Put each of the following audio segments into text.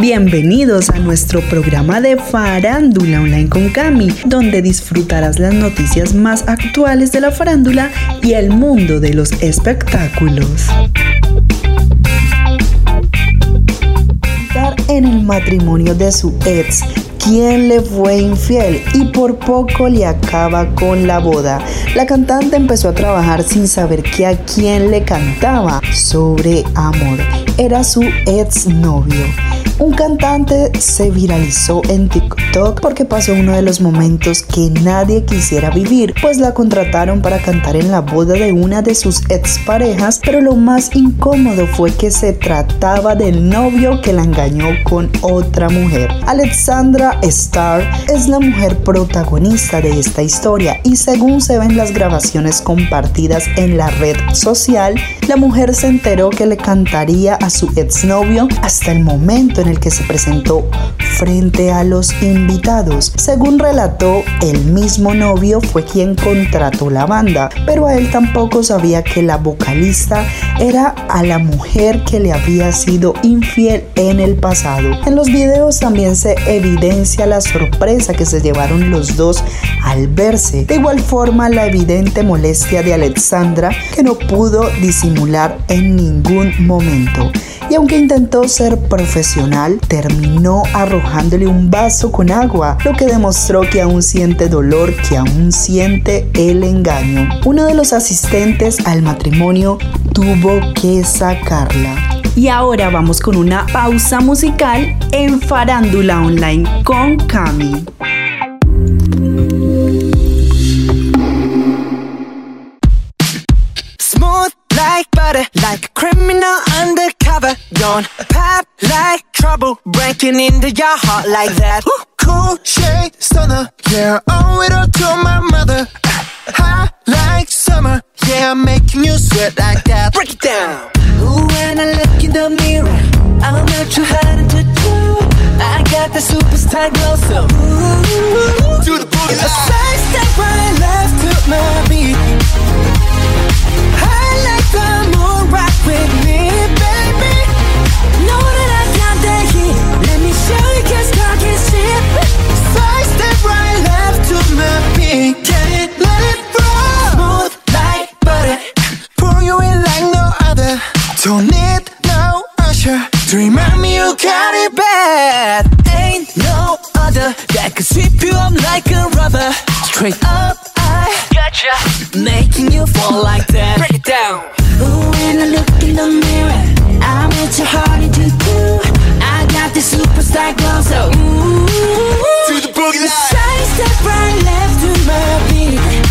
Bienvenidos a nuestro programa de Farándula Online con Cami, donde disfrutarás las noticias más actuales de la farándula y el mundo de los espectáculos. En el matrimonio de su ex, quien le fue infiel y por poco le acaba con la boda. La cantante empezó a trabajar sin saber que a quién le cantaba sobre amor. Era su ex novio. Un cantante se viralizó en TikTok porque pasó uno de los momentos que nadie quisiera vivir, pues la contrataron para cantar en la boda de una de sus exparejas, pero lo más incómodo fue que se trataba del novio que la engañó con otra mujer. Alexandra Starr es la mujer protagonista de esta historia y según se ven las grabaciones compartidas en la red social, la mujer se enteró que le cantaría a su exnovio hasta el momento en el que se presentó frente a los invitados. Según relató, el mismo novio fue quien contrató la banda, pero a él tampoco sabía que la vocalista era a la mujer que le había sido infiel en el pasado. En los videos también se evidencia la sorpresa que se llevaron los dos al verse. De igual forma, la evidente molestia de Alexandra que no pudo disimular en ningún momento y aunque intentó ser profesional, terminó arrojándole un vaso con agua, lo que demostró que aún siente dolor, que aún siente el engaño. Uno de los asistentes al matrimonio tuvo que sacarla. Y ahora vamos con una pausa musical en Farándula Online con Cami. Breaking into your heart like that. Cool shade stunner, yeah, owe it all to my mother. Hot like summer, yeah, I'm making you sweat like that. Break it down. Ooh, when I look in the mirror, I'm not too hard to do. I got the superstar glow, so ooh, do the boogie. A side step right left to my beat. Don't need no usher to remind me you got it bad. Ain't no other that could sweep you up like a rubber. Straight up, I gotcha, making you fall like that. Break it down. Ooh, when I look in the mirror, I'm at your heart into do. The superstar glow, so ooh, to the boogie. Side step right left to my beat.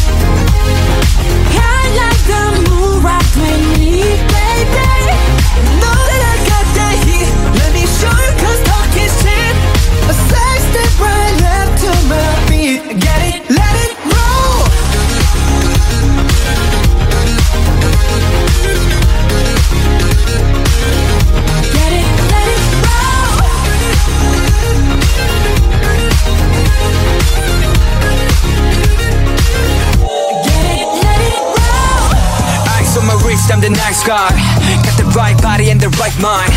like mine.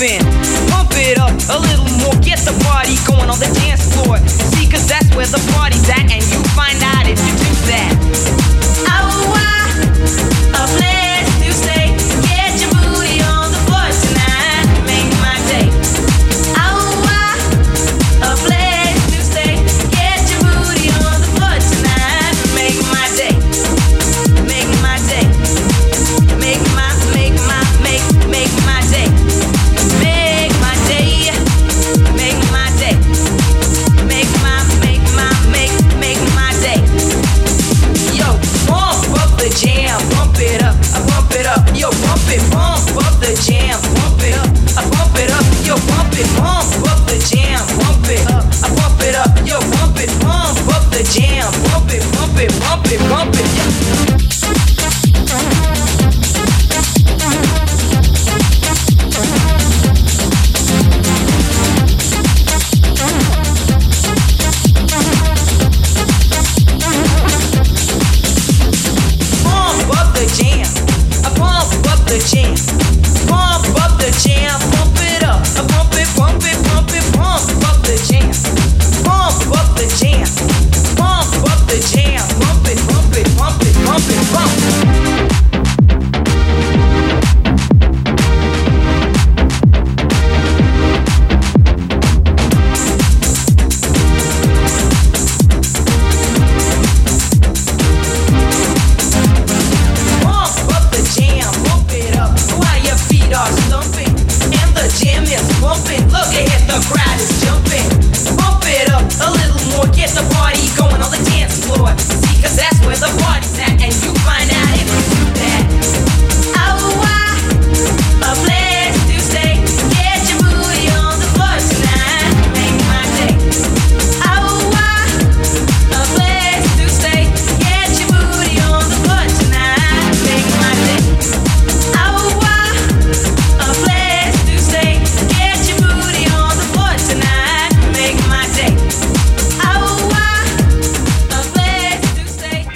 Jumping. Pump it up a little more, get the party going on the dance floor. See, cause that's where the party's at, and you find out if you do that.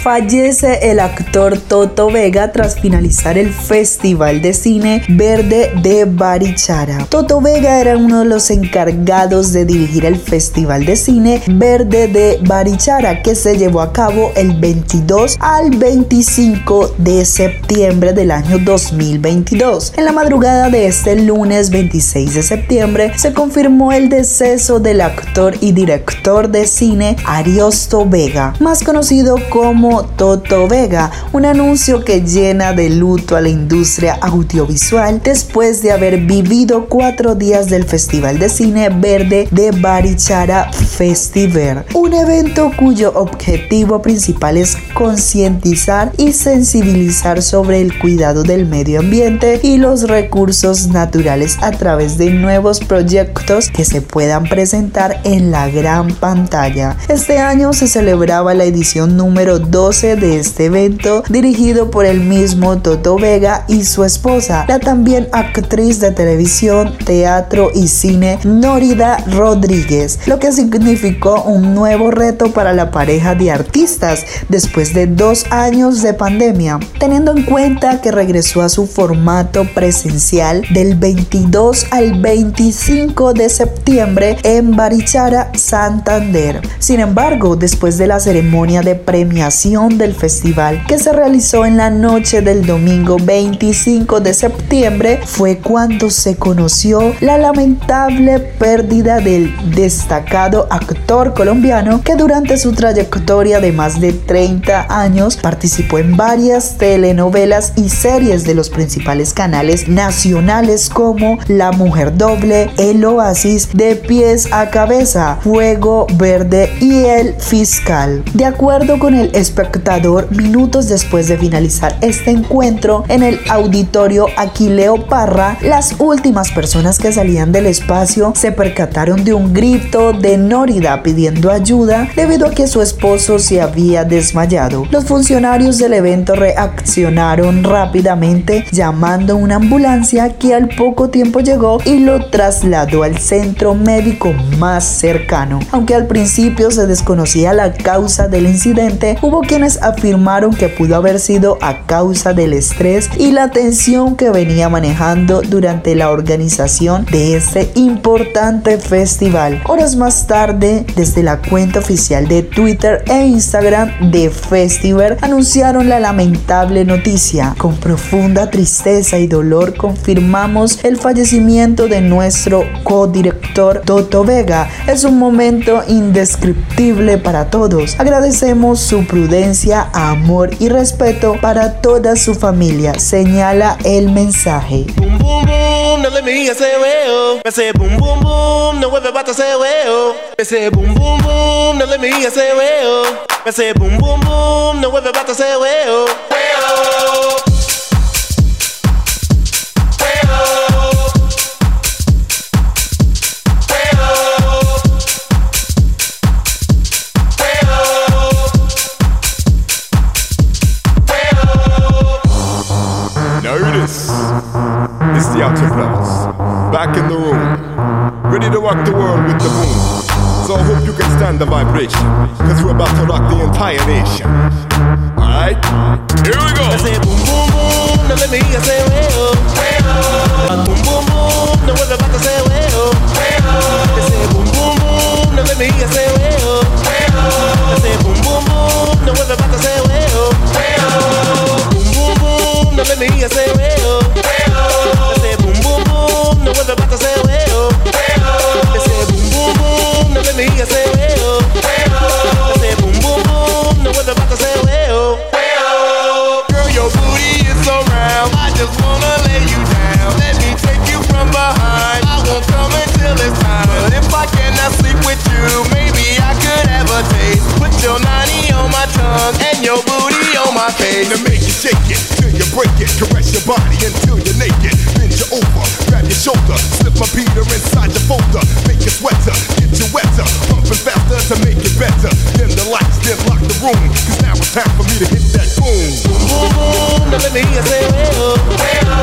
Fallece el actor Toto Vega tras finalizar el Festival de Cine Verde de Barichara. Toto Vega era uno de los encargados de dirigir el Festival de Cine Verde de Barichara que se llevó a cabo el 22 al 25 de septiembre del año 2022. En la madrugada de este lunes 26 de septiembre se confirmó el deceso del actor y director de cine Ariosto Vega, más conocido como Toto Vega, un anuncio que llena de luto a la industria audiovisual después de haber vivido cuatro días del Festival de Cine Verde de Barichara Festiver, un evento cuyo objetivo principal es concientizar y sensibilizar sobre el cuidado del medio ambiente y los recursos naturales a través de nuevos proyectos que se puedan presentar en la gran pantalla. Este año se celebraba la edición número 12 de este evento dirigido por el mismo Toto Vega y su esposa, la también actriz de televisión, teatro y cine Norida Rodríguez, lo que significó un nuevo reto para la pareja de artistas después de dos años de pandemia, teniendo en cuenta que regresó a su formato presencial del 22 al 25 de septiembre en Barichara, Santander. Sin embargo, después de la ceremonia de premiación del festival que se realizó en la noche del domingo 25 de septiembre fue cuando se conoció la lamentable pérdida del destacado actor colombiano que durante su trayectoria de más de 30 años participó en varias telenovelas y series de los principales canales nacionales como La Mujer Doble, El Oasis, De Pies a Cabeza, Fuego Verde y El Fiscal. De acuerdo con el espectador, minutos después de finalizar este encuentro en el auditorio Aquileo Parra, las últimas personas que salían del espacio se percataron de un grito de Nórida pidiendo ayuda debido a que su esposo se había desmayado. Los funcionarios del evento reaccionaron rápidamente llamando una ambulancia que al poco tiempo llegó y lo trasladó al centro médico más cercano. Aunque al principio se desconocía la causa del incidente, hubo quienes afirmaron que pudo haber sido a causa del estrés y la tensión que venía manejando durante la organización de este importante festival. Horas más tarde, desde la cuenta oficial de Twitter e Instagram de Festival, anunciaron la lamentable noticia. Con profunda tristeza y dolor confirmamos el fallecimiento de nuestro codirector Toto Vega. Es un momento indescriptible para todos. Agradecemos su prudencia, amor y respeto para toda su familia, señala el mensaje. Rock the world with the boom. So I hope you can stand the vibration. Cause we're about to rock the entire nation. Alright? Here we go. I say boom, boom, boom, no let me hear you say well. Well. Boom, boom, boom, no ever about to say well. Well. I say boom, boom, boom, no let me hear say well. Well. I say boom, boom, boom, no ever about to say well. Well. Boom, boom, boom, no let me hear you say well. Well. I say boom, boom, boom, no ever about to say boom, boom, no. Girl, your booty is so round. I just wanna lay you down. Let me take you from behind. I won't come until it's time. But if I cannot sleep with you, maybe I could have a taste. Put your nanny on my tongue and your booty on my face. To make you shake it, till you break it, caress your body until you're naked. Shoulder, slip my beater inside your folder, make you sweater, get you wetter, pumping faster to make it better. Then the lights, then lock the room, cause now it's time for me to hit that boom. Boom, boom, boom, now let me hear you say well. I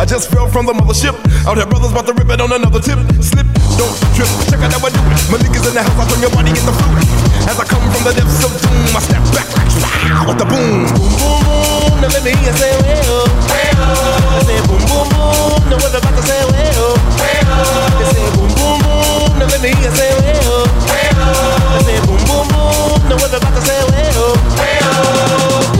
I just fell from the mothership. Out here, brothers about to rip it on another tip. Slip, don't trip. Check out how I do it. My niggas in the house, I turn your body into fluid. As I come from the depths of doom, I step back like wow, with the boom. Boom, boom, boom, now hear you say well. I say boom, boom, boom, now what about to say well. I say boom, boom, boom, now let well. I say well. Well. I say boom, boom, boom, now what about to say well. I well.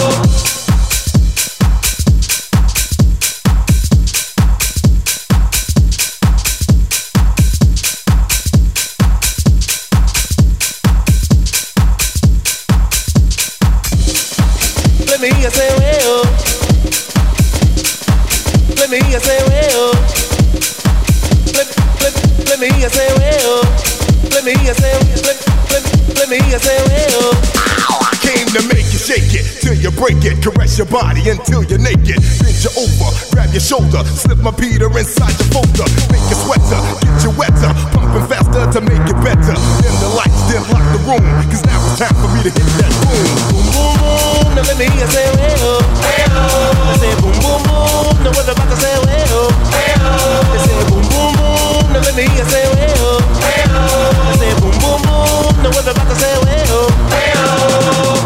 me hear say well. came to make you shake it till you break it. Caress your body until you're naked. Bend you over, grab your shoulder, slip my Peter inside your folder. Make you sweater, get you wetter, pumping faster to make it better. Dim the lights, then lock the room, cause now it's time for me to hit that boom. Boom, boom, boom, now let me say, way oh. I say, boom, boom, boom, now what about to say, way oh. They say, boom, boom, boom, now let me hear you say, way oh. I say, boom, boom, boom, now what about to say, way oh.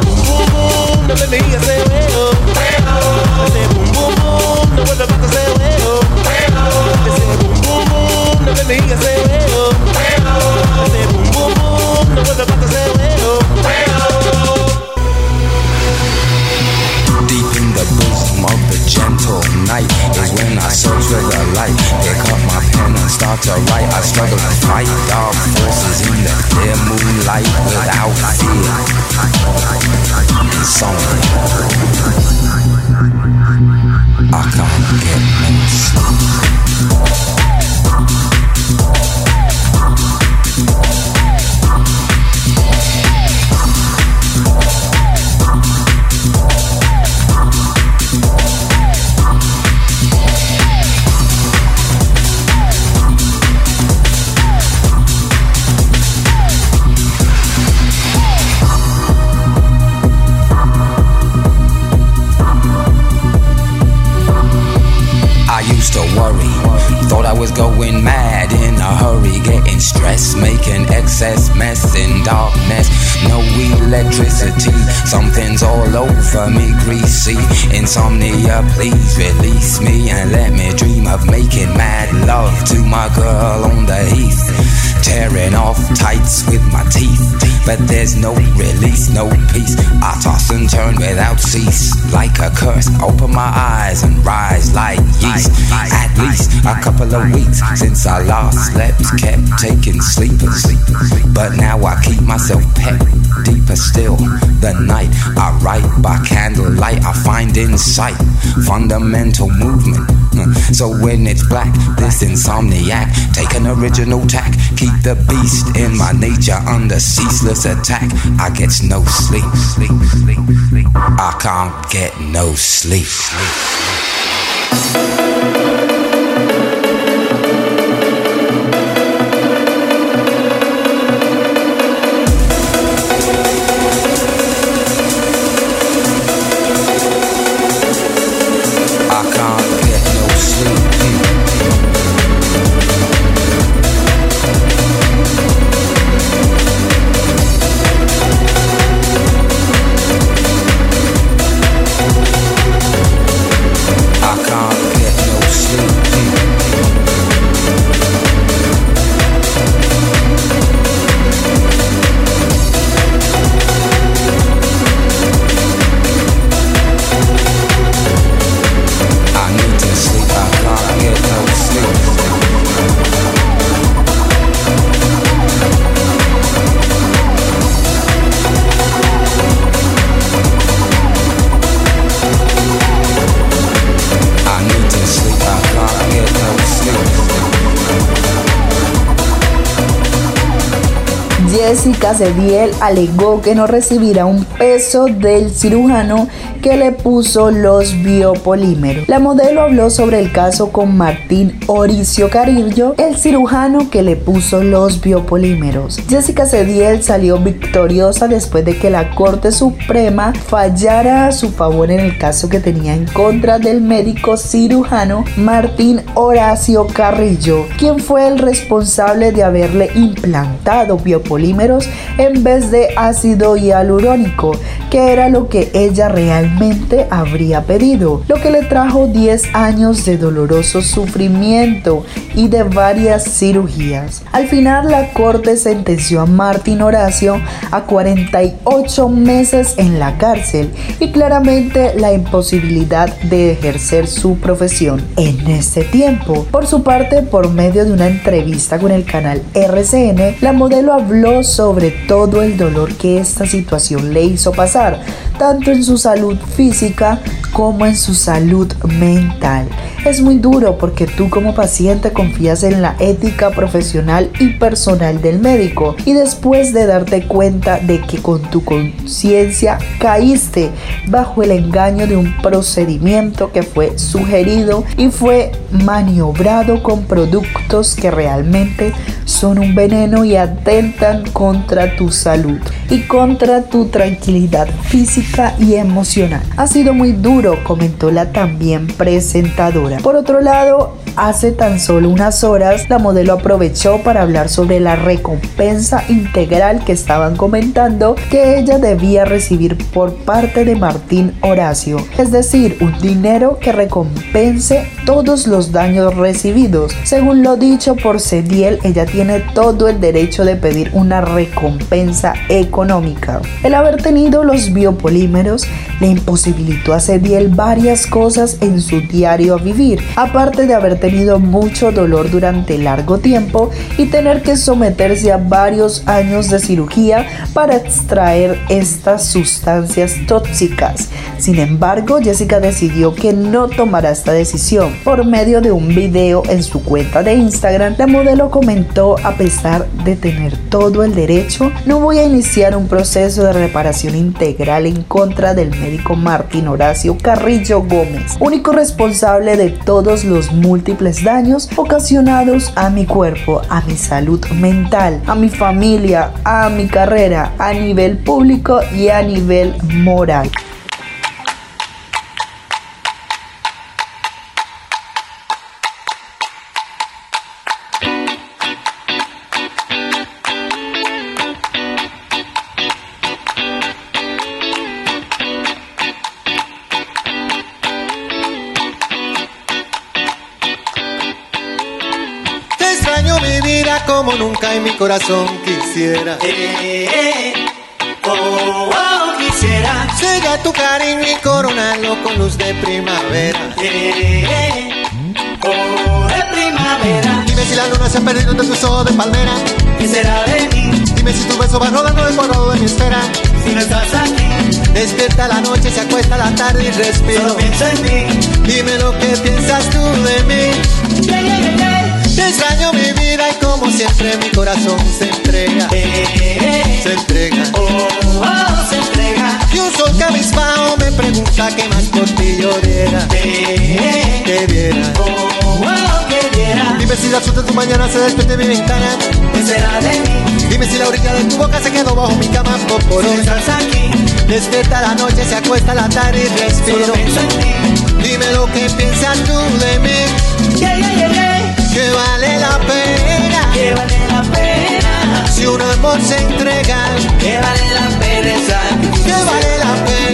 Boom, boom, boom, now let me hear you say, way oh. I say, boom, boom, boom, now what about to say, way oh. They say, boom, boom, boom, now let me hear you say, way oh. When I search for the light. Pick up my pen and start to write. I struggle to fight dark forces in the clear moonlight without fear. Insomnia. I can't get no sleep. Used to worry. Thought I was going mad in a hurry, getting stressed, making excess mess in darkness. No electricity, something's all over me, greasy. Insomnia, please release me and let me dream of making mad love to my girl on the heath. Tearing off tights with my teeth, but there's no release, no peace. I toss and turn without cease, like a curse. Open my eyes and rise like yeast. At least a couple of weeks since I last slept, kept taking sleepers. But now I keep myself pet deeper still. The night I write by candlelight, I find insight, fundamental movement. Hmm. So when it's black, this insomniac, take an original tack, keep the beast in my nature under ceaseless attack. I get no sleep. I can't get no sleep. Cediel alegó que no recibirá un peso del cirujano que le puso los biopolímeros. La modelo habló sobre el caso con Martín Oricio Carillo, el cirujano que le puso los biopolímeros. Jessica Cediel salió victoriosa después de que la Corte Suprema fallara a su favor en el caso que tenía en contra del médico cirujano Martín Horacio Carrillo, quien fue el responsable de haberle implantado biopolímeros en vez de ácido hialurónico, que era lo que ella realmente habría pedido, lo que le trajo 10 años de doloroso sufrimiento y de varias cirugías. Al final la corte sentenció a Martín Horacio a 48 meses en la cárcel y claramente la imposibilidad de ejercer su profesión en este tiempo. Por su parte, por medio de una entrevista con el canal RCN, la modelo habló sobre todo el dolor que esta situación le hizo pasar, tanto en su salud física como en su salud mental. Es muy duro porque tú como paciente confías en la ética profesional y personal del médico y después de darte cuenta de que con tu conciencia caíste bajo el engaño de un procedimiento que fue sugerido y fue maniobrado con productos que realmente son un veneno y atentan contra tu salud y contra tu tranquilidad física y emocional. Ha sido muy duro, comentó la también presentadora. Por otro lado, hace tan solo unas horas la modelo aprovechó para hablar sobre la recompensa integral que estaban comentando que ella debía recibir por parte de Martín Horacio, es decir, un dinero que recompense todos los daños recibidos. Según lo dicho por Cediel, ella tiene todo el derecho de pedir una recompensa económica. El haber tenido los biopolímeros le imposibilitó a Cediel varias cosas en su diario vivir, aparte de haber tenido mucho dolor durante largo tiempo y tener que someterse a varios años de cirugía para extraer estas sustancias tóxicas. Sin embargo, Jessica decidió que no tomará esta decisión. Por medio de un video en su cuenta de Instagram, la modelo comentó a pesar de tener todo el derecho, no voy a iniciar un proceso de reparación integral en contra del médico Martín Horacio Carrillo Gómez, único responsable de todos los múltiples daños ocasionados a mi cuerpo, a mi salud mental, a mi familia, a mi carrera, a nivel público y a nivel moral. Corazón quisiera. Eh, eh, oh, oh, quisiera. Llega tu cariño y coronarlo con luz de primavera. Eh, eh, oh, de primavera. Dime si la luna se ha perdido entre tus ojos de palmera. ¿Qué será de mí Dime si tu beso va rodando cuadrado de mi esfera. si no estás aquí? Despierta la noche, se acuesta la tarde y respiro. Solo pienso en ti. Dime lo que piensas tú de mí. Yeah, yeah, yeah. Te extraño mi vida como siempre mi corazón se entrega. Eh, eh, Se entrega. oh, oh, se entrega. Y un sol cabizbajo me pregunta qué más por ti yo diera. Eh, Que diera. oh, oh, que diera. Dime si la luz de tu mañana se despierta de mi ventana. ¿Qué será de mí Dime si la orilla de tu boca se quedó bajo mi cama por si estás aquí? Despierta la noche, se acuesta la tarde y Solo respiro. pienso en ti. Dime lo que piensas tú de mí. Yeah, yeah, yeah, yeah. Que vale la pena. Que vale la pena. Si un amor se entrega. Que vale la pena esa Que vale la pena.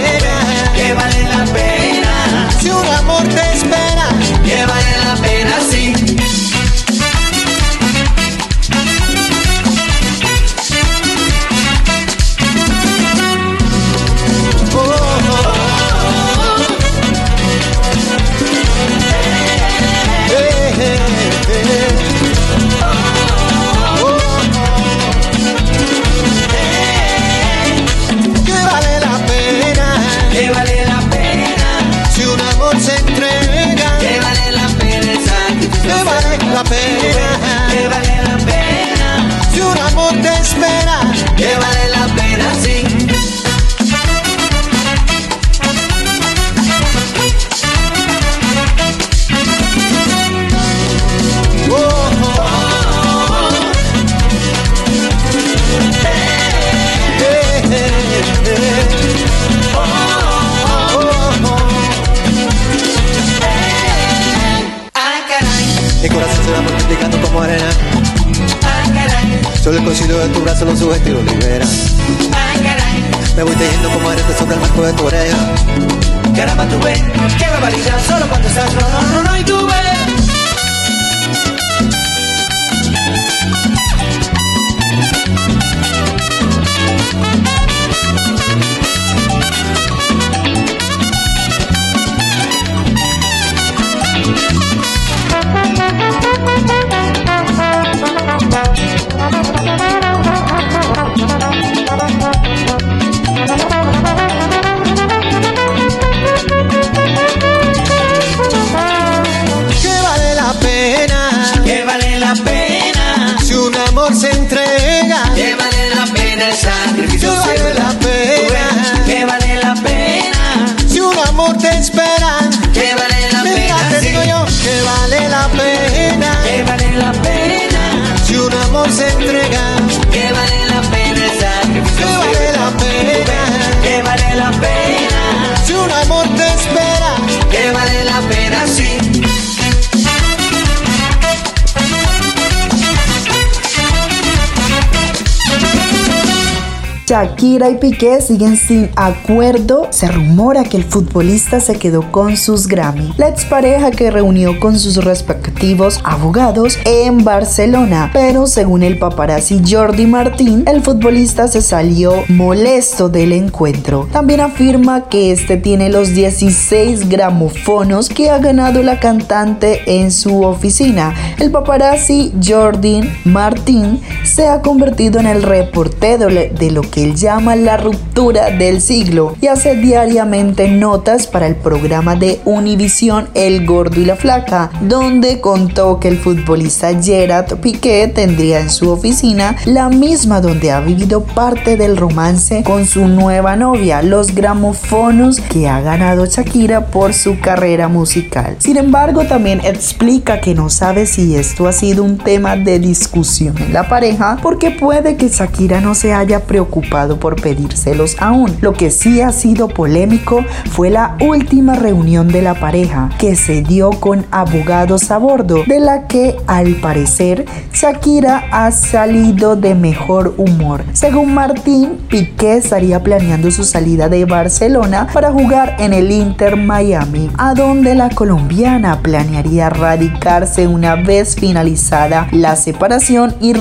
Shakira y Piqué siguen sin acuerdo. Se rumora que el futbolista se quedó con sus Grammy. La expareja que reunió con sus respectivos abogados en Barcelona. Pero según el paparazzi Jordi Martín, el futbolista se salió molesto del encuentro. También afirma que este tiene los 16 gramofonos que ha ganado la cantante en su oficina. El paparazzi Jordi Martín se ha convertido en el reportero de lo que él llama la ruptura del siglo y hace diariamente notas para el programa de Univisión El Gordo y la Flaca, donde contó que el futbolista Gerard Piqué tendría en su oficina la misma donde ha vivido parte del romance con su nueva novia, los gramofonos que ha ganado Shakira por su carrera musical. Sin embargo, también explica que no sabe si esto ha sido un tema de discusión en la pareja porque puede que Shakira no se haya preocupado por pedírselos aún. Lo que sí ha sido polémico fue la última reunión de la pareja que se dio con abogados a bordo, de la que al parecer Shakira ha salido de mejor humor. Según Martín, Piqué estaría planeando su salida de Barcelona para jugar en el Inter Miami, a donde la colombiana planearía radicarse una vez finalizada la separación y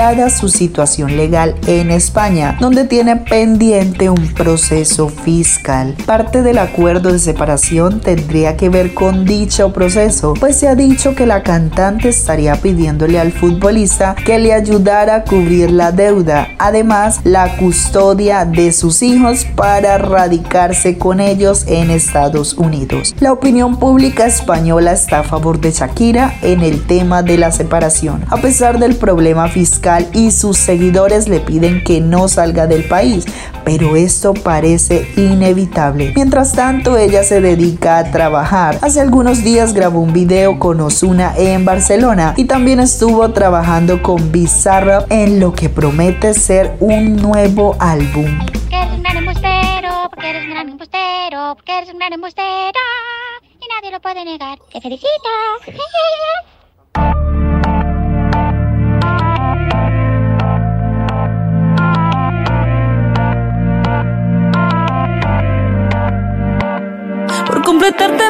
regulada su situación legal en España, donde tiene pendiente un proceso fiscal. Parte del acuerdo de separación tendría que ver con dicho proceso, pues se ha dicho que la cantante estaría pidiéndole al futbolista que le ayudara a cubrir la deuda, además la custodia de sus hijos para radicarse con ellos en Estados Unidos. La opinión pública española está a favor de Shakira en el tema de la separación, a pesar del problema fiscal y sus seguidores le piden que no salga del país, pero esto parece inevitable. Mientras tanto, ella se dedica a trabajar. Hace algunos días grabó un video con Osuna en Barcelona y también estuvo trabajando con Bizarrap en lo que promete ser un nuevo álbum. Eres un gran embustero, eres un gran embustero. Y nadie lo puede negar. Te felicito.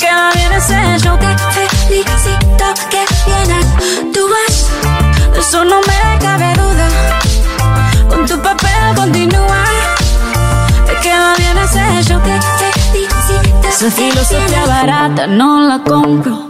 Queda bien ese show que felicito que bien actúas. De eso no me cabe duda. Con tu papel continúa. Te queda bien ese show que felicito. Esa filosofía barata no la compro.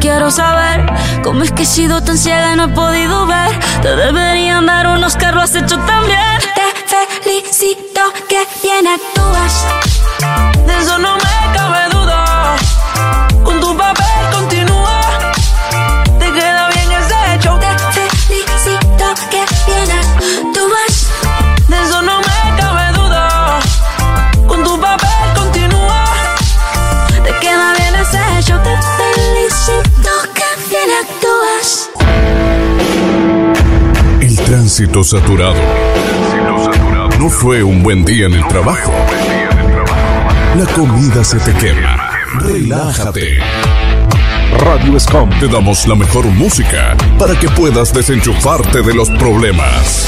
Quiero saber cómo es que he sido tan ciega y no he podido ver. Te deberían dar unos carros has hecho tan. Te felicito que bien actúas. De eso no me Tránsito saturado. No fue un buen día en el trabajo. La comida se te quema. Relájate. Radio Scom te damos la mejor música para que puedas desenchufarte de los problemas.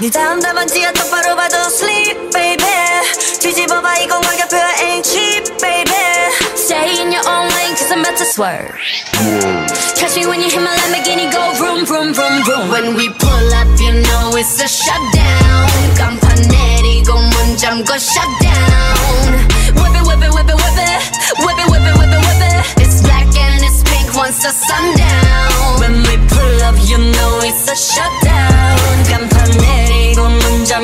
네 다음 답안지야 똑바로 봐도 sleep baby 뒤집어봐 이건 가격표야 ain't cheap baby Stay in your own lane, cause I'm about to swerve. Catch me when you hit my Lamborghini, go vroom, vroom, vroom, vroom. When we pull up, you know it's a shutdown. 간판 내리고 문 잠궈 shutdown. Whip it, whip it, whip it, whip it. Whip it, whip it, whip it, whip it. It's black and it's pink once the sundown. When we pull up, you know it's a shutdown.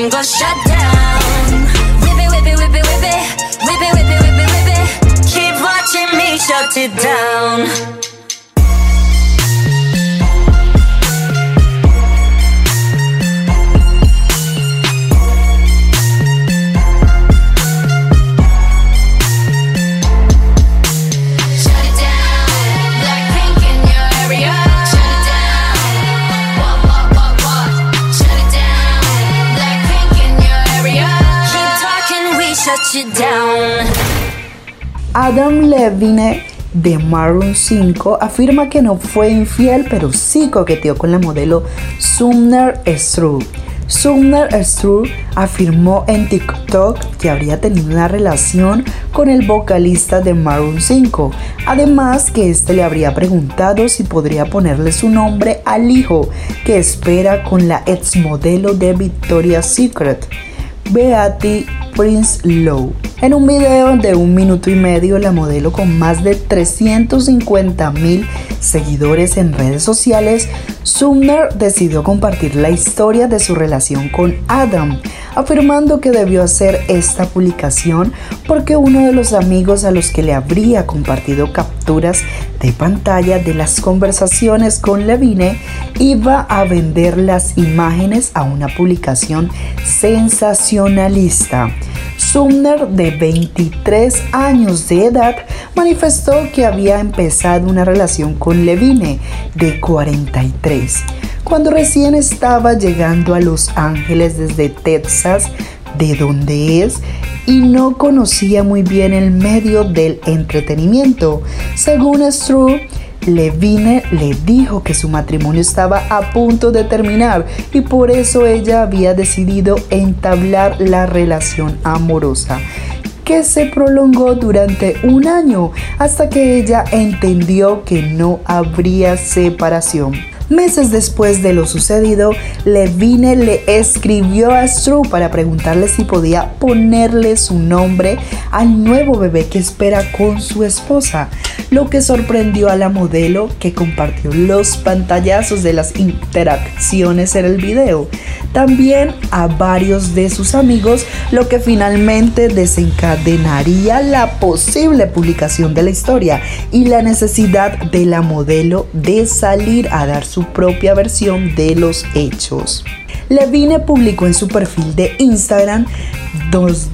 phone go shut down. Whip it, whip it, whip it, whip it, whip it, whip it, whip it, whip it. Keep watching me shut it down. Adam Levine de Maroon 5 afirma que no fue infiel, pero sí coqueteó con la modelo Sumner Strug. Sumner Strug afirmó en TikTok que habría tenido una relación con el vocalista de Maroon 5. Además que este le habría preguntado si podría ponerle su nombre al hijo que espera con la ex modelo de Victoria's Secret. Beatty Prince Low. En un video de un minuto y medio, la modelo con más de 350 mil seguidores en redes sociales, Sumner decidió compartir la historia de su relación con Adam, afirmando que debió hacer esta publicación porque uno de los amigos a los que le habría compartido capturas de pantalla de las conversaciones con Levine iba a vender las imágenes a una publicación sensacionalista. Sumner, de 23 años de edad, manifestó que había empezado una relación con Levine, de 43, cuando recién estaba llegando a Los Ángeles desde Texas de dónde es y no conocía muy bien el medio del entretenimiento. Según Stru, Levine le dijo que su matrimonio estaba a punto de terminar y por eso ella había decidido entablar la relación amorosa que se prolongó durante un año hasta que ella entendió que no habría separación. Meses después de lo sucedido, Levine le escribió a Stru para preguntarle si podía ponerle su nombre al nuevo bebé que espera con su esposa, lo que sorprendió a la modelo que compartió los pantallazos de las interacciones en el video. También a varios de sus amigos, lo que finalmente desencadenaría la posible publicación de la historia y la necesidad de la modelo de salir a dar su propia versión de los hechos. Levine publicó en su perfil de Instagram dos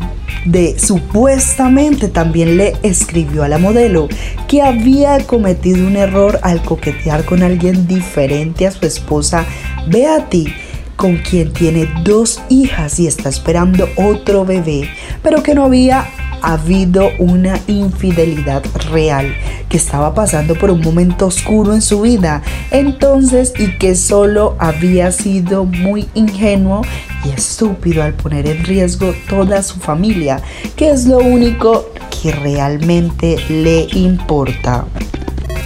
de supuestamente también le escribió a la modelo que había cometido un error al coquetear con alguien diferente a su esposa Beatty con quien tiene dos hijas y está esperando otro bebé, pero que no había habido una infidelidad real, que estaba pasando por un momento oscuro en su vida, entonces y que solo había sido muy ingenuo y estúpido al poner en riesgo toda su familia, que es lo único que realmente le importa.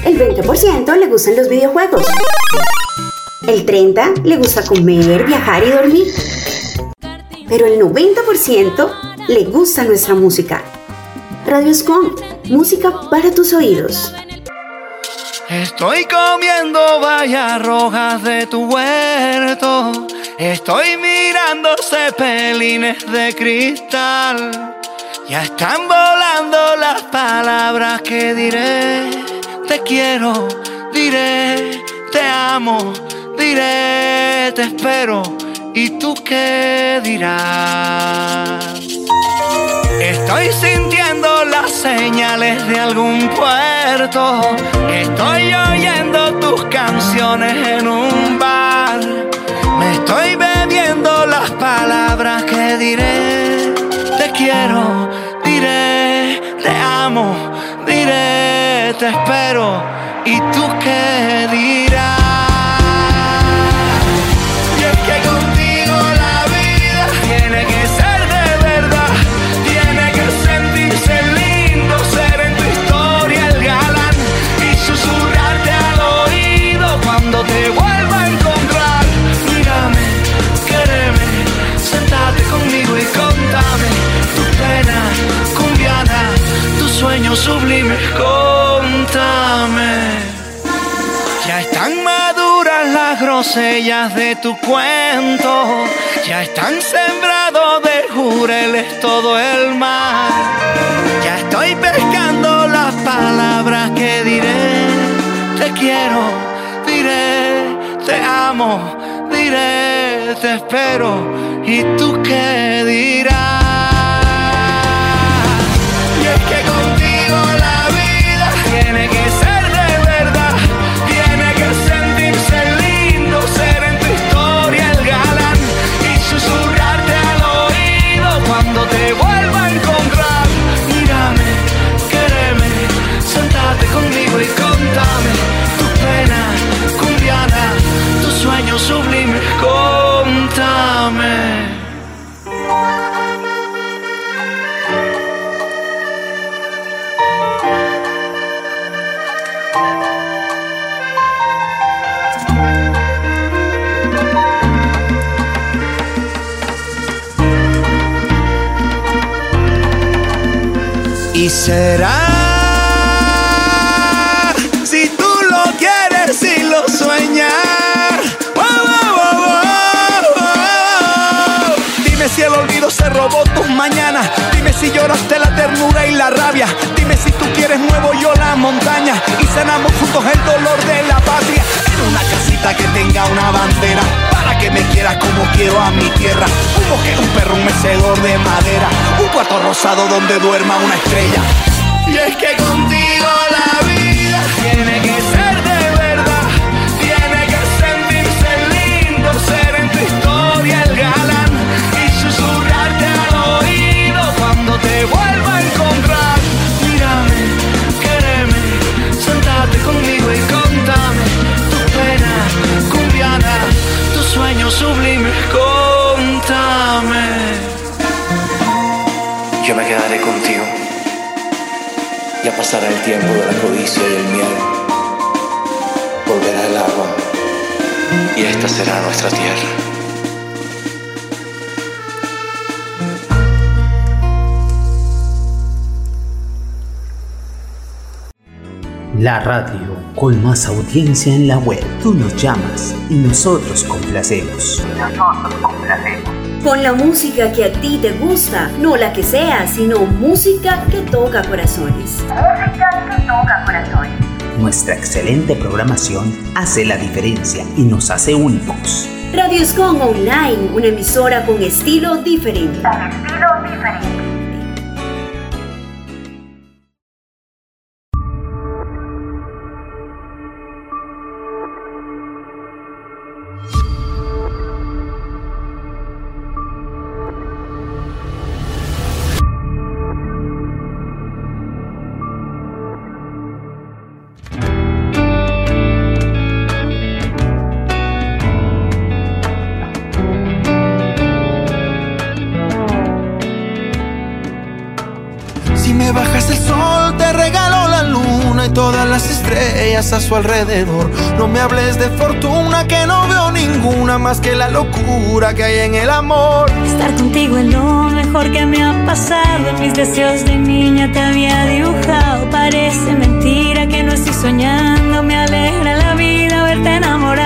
El 20% le gustan los videojuegos. El 30% le gusta comer, viajar y dormir. Pero el 90% le gusta nuestra música. Radio Scom, música para tus oídos. Estoy comiendo vallas rojas de tu huerto. Estoy mirando cepelines de cristal. Ya están volando las palabras que diré. Te quiero, diré, te amo, diré, te espero. ¿Y tú qué dirás? Estoy sintiendo las señales de algún puerto. Estoy oyendo tus canciones en un bar. Me estoy bebiendo las palabras que diré. Te quiero, diré, te amo, diré, te espero. ¿Y tú qué dirás? Sueños sublimes, contame. Ya están maduras las grosellas de tu cuento, ya están sembrados de jureles todo el mar. Ya estoy pescando las palabras que diré, te quiero, diré, te amo, diré, te espero, ¿y tú qué dirás? Sueños sublimes, contame. Y será si tú lo quieres y lo sueñas. El olvido se robó tus mañanas. Dime si lloraste la ternura y la rabia. Dime si tú quieres muevo yo la montaña y cenamos juntos el dolor de la patria. En una casita que tenga una bandera para que me quieras como quiero a mi tierra. Un bosque, un perro, un mecedor de madera. Un cuarto rosado donde duerma una estrella. Y es que conmigo y contame tu pena cumbiana, tu sueño sublime, contame. Yo me quedaré contigo. Ya pasará el tiempo de la codicia y el miedo. Volverá el agua y esta será nuestra tierra. La radio con más audiencia en la web. Tú nos llamas y nosotros complacemos. Nosotros complacemos. Con la música que a ti te gusta, no la que sea, sino música que toca corazones. Música que toca corazones. Nuestra excelente programación hace la diferencia y nos hace únicos. Radio Escon Online, una emisora con estilo diferente. Con estilo a su alrededor. No me hables de fortuna, que no veo ninguna más que la locura que hay en el amor. Estar contigo es lo mejor que me ha pasado. Mis deseos de niña te había dibujado. Parece mentira que no estoy soñando. Me alegra la vida verte enamorado.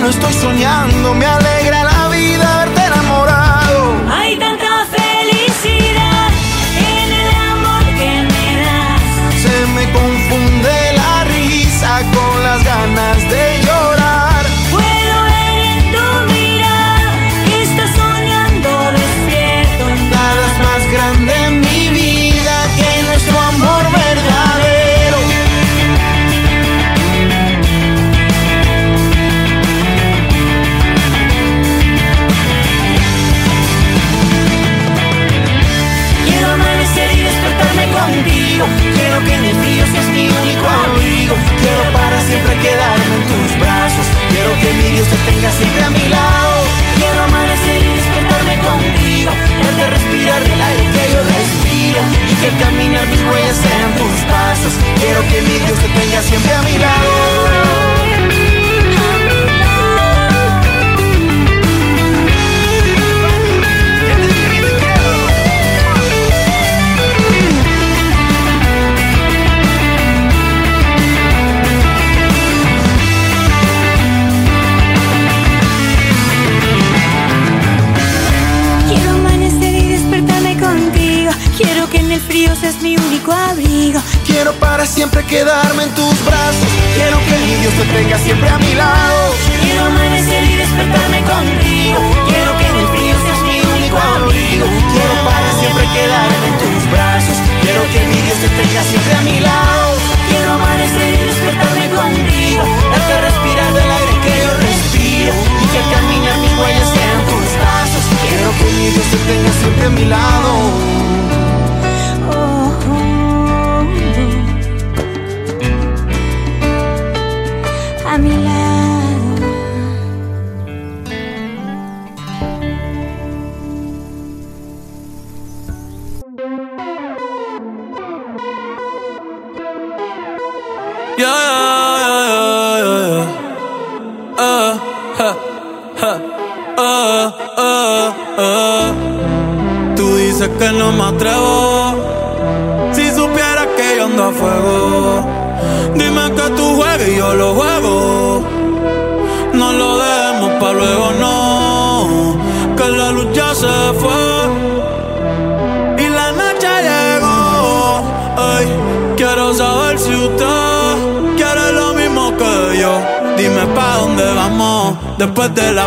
No estoy soñando, me siempre quedarme en tus brazos. Quiero que mi Dios te tenga siempre a mi lado. Quiero amanecer y despertarme contigo. Quiero que en el frío seas mi único abrigo. Quiero para siempre quedarme en tus brazos. Quiero que mi Dios te tenga siempre a mi lado. Quiero amanecer y despertarme contigo. Darte respirar del aire que yo respiro. Y que al caminar mis huellas sean tus pasos. Quiero que mi Dios te tenga siempre a mi lado.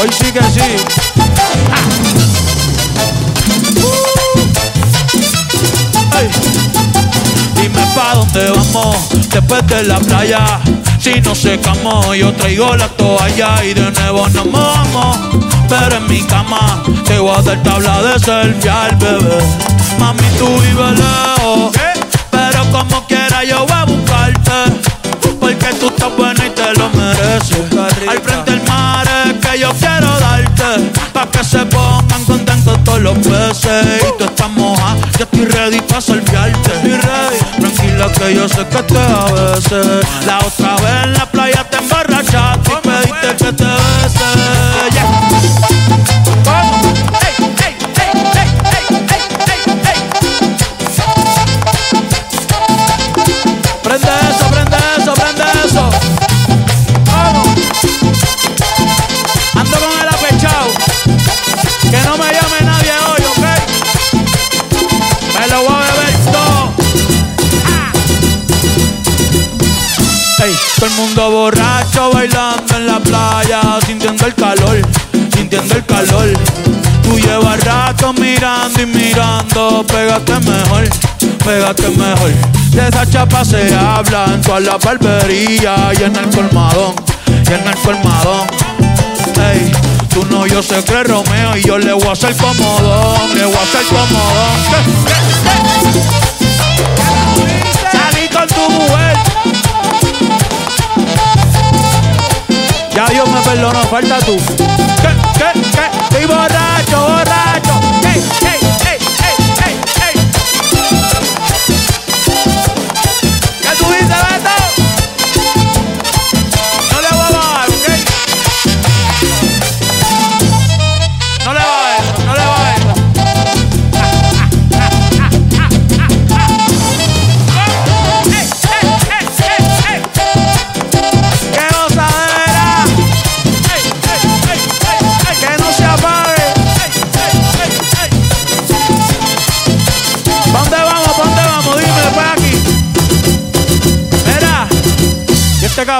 Hoy sí que sí. Dime pa' dónde vamos después de la playa. Si no secamos, yo traigo la toalla y de nuevo nos mojamos. Pero en mi cama te voy a dar tabla de selfie al bebé. Mami, tú vives lejos. Pero como quiera yo voy a buscarte. Porque tú estás buena y te lo mereces. Al frente del Pa' que se pongan contentos todos los peces. Y tú estás moja, yo estoy ready pa' salviarte. Estoy ready. Tranquila que yo sé que te a veces. La otra vez en la playa te emborrachaste rato mirando y mirando, pégate mejor, pégate mejor. De esa chapa se habla en toda la barbería y en el colmadón, y en el colmadón. Ey, tú no, yo que es Romeo y yo le voy a hacer comodón, le voy a hacer comodón. Salí con tu mujer. Ya Dios me perdonó, falta tú. ¿Qué, qué, qué? Estoy borracho, borracho.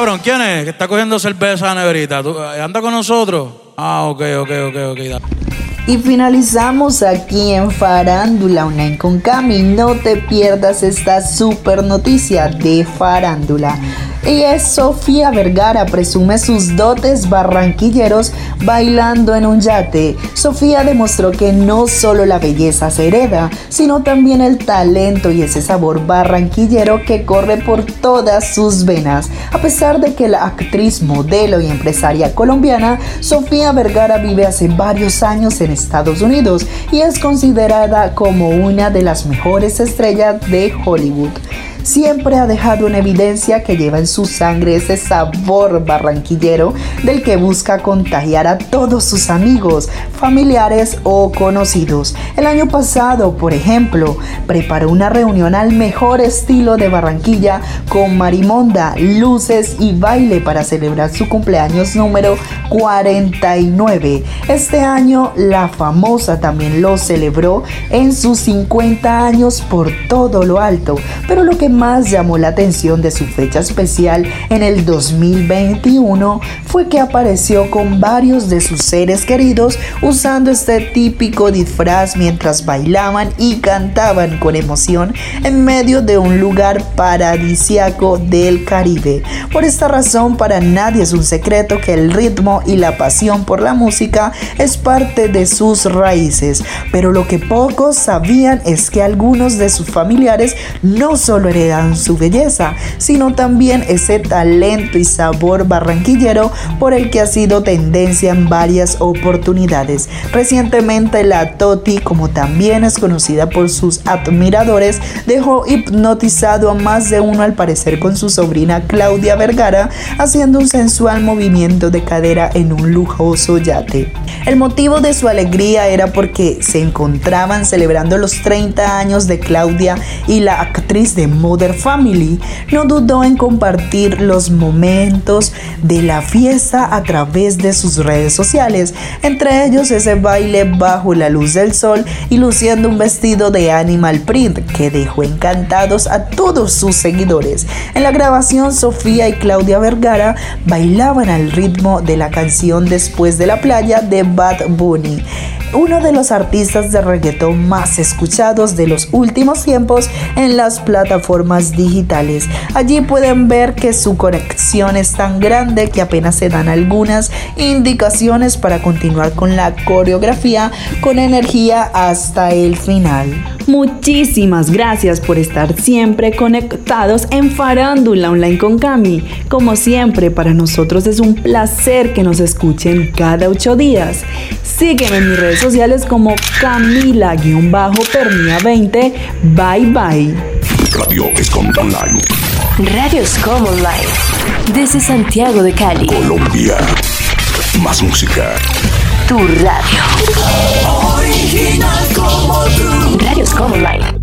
Cabrón quién es? Que está cogiendo cerveza negrita. ¿Tú- eh, ¿Anda con nosotros? Ah, ok, ok, ok, ok. Y finalizamos aquí en Farándula Online con Cami. No te pierdas esta super noticia de Farándula. Y es Sofía Vergara, presume sus dotes barranquilleros bailando en un yate. Sofía demostró que no solo la belleza se hereda, sino también el talento y ese sabor barranquillero que corre por todas sus venas. A pesar de que la actriz, modelo y empresaria colombiana, Sofía Vergara vive hace varios años en Estados Unidos y es considerada como una de las mejores estrellas de Hollywood. Siempre ha dejado en evidencia que lleva en su sangre ese sabor barranquillero del que busca contagiar a todos sus amigos, familiares o conocidos. El año pasado, por ejemplo, preparó una reunión al mejor estilo de Barranquilla con marimonda, luces y baile para celebrar su cumpleaños número 49. Este año la famosa también lo celebró en sus 50 años por todo lo alto, pero lo que más llamó la atención de su fecha especial en el 2021 fue que apareció con varios de sus seres queridos usando este típico disfraz mientras bailaban y cantaban con emoción en medio de un lugar paradisiaco del Caribe. Por esta razón, para nadie es un secreto que el ritmo y la pasión por la música es parte de sus raíces, pero lo que pocos sabían es que algunos de sus familiares no solo eran heredan su belleza, sino también ese talento y sabor barranquillero por el que ha sido tendencia en varias oportunidades. Recientemente la Toti, como también es conocida por sus admiradores, dejó hipnotizado a más de uno al parecer con su sobrina Claudia Vergara, haciendo un sensual movimiento de cadera en un lujoso yate. El motivo de su alegría era porque se encontraban celebrando los 30 años de Claudia y la actriz de Mother Family no dudó en compartir los momentos de la fiesta a través de sus redes sociales, entre ellos ese baile bajo la luz del sol y luciendo un vestido de animal print que dejó encantados a todos sus seguidores. En la grabación, Sofía y Claudia Vergara bailaban al ritmo de la canción Después de la playa de Bad Bunny uno de los artistas de reggaetón más escuchados de los últimos tiempos en las plataformas digitales. Allí pueden ver que su conexión es tan grande que apenas se dan algunas indicaciones para continuar con la coreografía con energía hasta el final. Muchísimas gracias por estar siempre conectados en Farándula Online con Cami. Como siempre, para nosotros es un placer que nos escuchen cada ocho días. Sígueme en mis redes sociales como Camila-Pernia20. Bye bye. Radio Escom Online. Radio Escom Online. Desde Santiago de Cali. Colombia. Más música. Tu radio. Original como tú. Radio Escom Online.